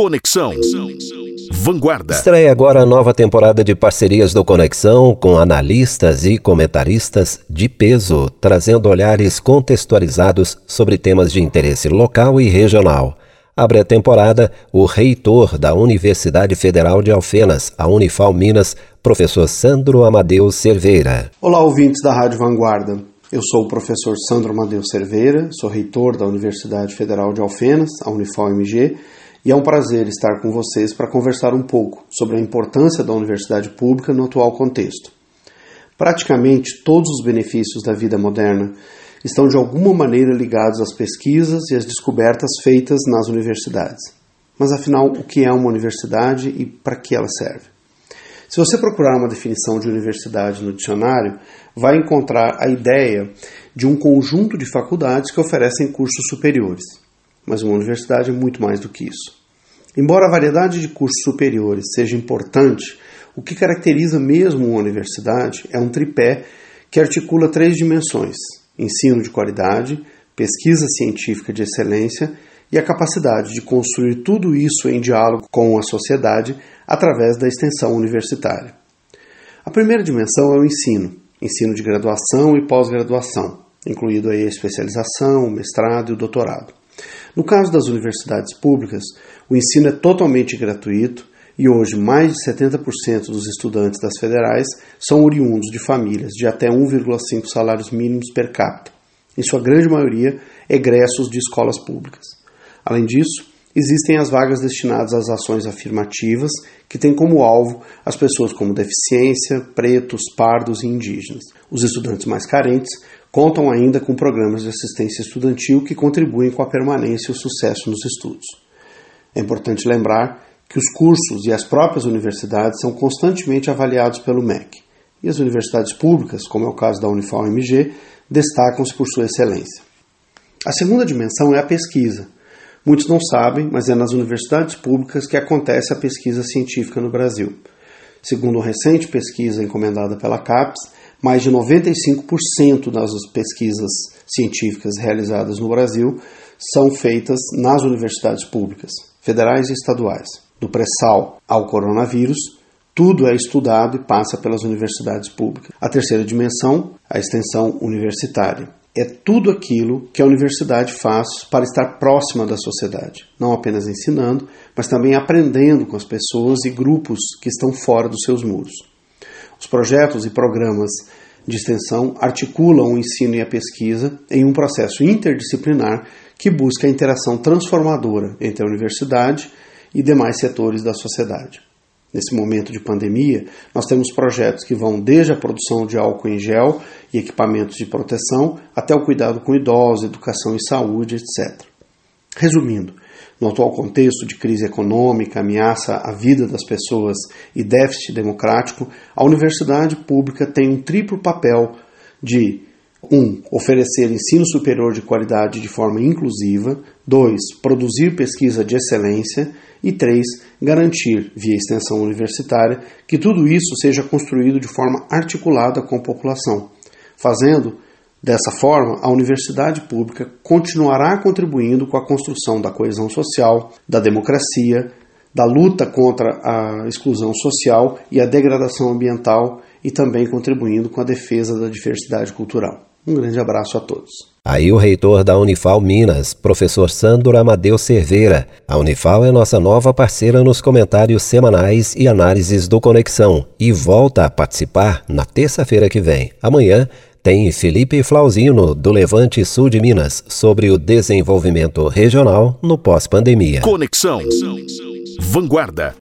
Conexão. Vanguarda. Estreia agora a nova temporada de parcerias do Conexão com analistas e comentaristas de peso, trazendo olhares contextualizados sobre temas de interesse local e regional. Abre a temporada o reitor da Universidade Federal de Alfenas, a Unifal Minas, professor Sandro Amadeu Cerveira. Olá, ouvintes da Rádio Vanguarda. Eu sou o professor Sandro Amadeu Cerveira, sou reitor da Universidade Federal de Alfenas, a Unifal MG, e é um prazer estar com vocês para conversar um pouco sobre a importância da universidade pública no atual contexto. Praticamente todos os benefícios da vida moderna estão de alguma maneira ligados às pesquisas e às descobertas feitas nas universidades. Mas afinal, o que é uma universidade e para que ela serve? Se você procurar uma definição de universidade no dicionário, vai encontrar a ideia de um conjunto de faculdades que oferecem cursos superiores mas uma universidade é muito mais do que isso. Embora a variedade de cursos superiores seja importante, o que caracteriza mesmo uma universidade é um tripé que articula três dimensões: ensino de qualidade, pesquisa científica de excelência e a capacidade de construir tudo isso em diálogo com a sociedade através da extensão universitária. A primeira dimensão é o ensino, ensino de graduação e pós-graduação, incluído aí a especialização, o mestrado e o doutorado. No caso das universidades públicas, o ensino é totalmente gratuito e hoje mais de 70% dos estudantes das federais são oriundos de famílias de até 1,5 salários mínimos per capita, em sua grande maioria egressos de escolas públicas. Além disso, existem as vagas destinadas às ações afirmativas, que têm como alvo as pessoas com deficiência, pretos, pardos e indígenas. Os estudantes mais carentes contam ainda com programas de assistência estudantil que contribuem com a permanência e o sucesso nos estudos. É importante lembrar que os cursos e as próprias universidades são constantemente avaliados pelo MEC, e as universidades públicas, como é o caso da Unifal-MG, destacam-se por sua excelência. A segunda dimensão é a pesquisa. Muitos não sabem, mas é nas universidades públicas que acontece a pesquisa científica no Brasil. Segundo uma recente pesquisa encomendada pela CAPES, mais de 95% das pesquisas científicas realizadas no Brasil são feitas nas universidades públicas, federais e estaduais. Do pré-sal ao coronavírus, tudo é estudado e passa pelas universidades públicas. A terceira dimensão, a extensão universitária. É tudo aquilo que a universidade faz para estar próxima da sociedade, não apenas ensinando, mas também aprendendo com as pessoas e grupos que estão fora dos seus muros. Os projetos e programas de extensão articulam o ensino e a pesquisa em um processo interdisciplinar que busca a interação transformadora entre a universidade e demais setores da sociedade. Nesse momento de pandemia, nós temos projetos que vão desde a produção de álcool em gel e equipamentos de proteção até o cuidado com idosos, educação e saúde, etc. Resumindo, no atual contexto de crise econômica, ameaça à vida das pessoas e déficit democrático, a universidade pública tem um triplo papel de 1. Um, oferecer ensino superior de qualidade de forma inclusiva. 2. Produzir pesquisa de excelência. E 3. Garantir, via extensão universitária, que tudo isso seja construído de forma articulada com a população, fazendo Dessa forma, a universidade pública continuará contribuindo com a construção da coesão social, da democracia, da luta contra a exclusão social e a degradação ambiental e também contribuindo com a defesa da diversidade cultural. Um grande abraço a todos. Aí o reitor da Unifal Minas, professor Sandro Amadeu Cerveira. A Unifal é nossa nova parceira nos comentários semanais e análises do Conexão e volta a participar na terça-feira que vem. Amanhã tem Felipe Flauzino, do Levante Sul de Minas, sobre o desenvolvimento regional no pós-pandemia. Conexão. Vanguarda.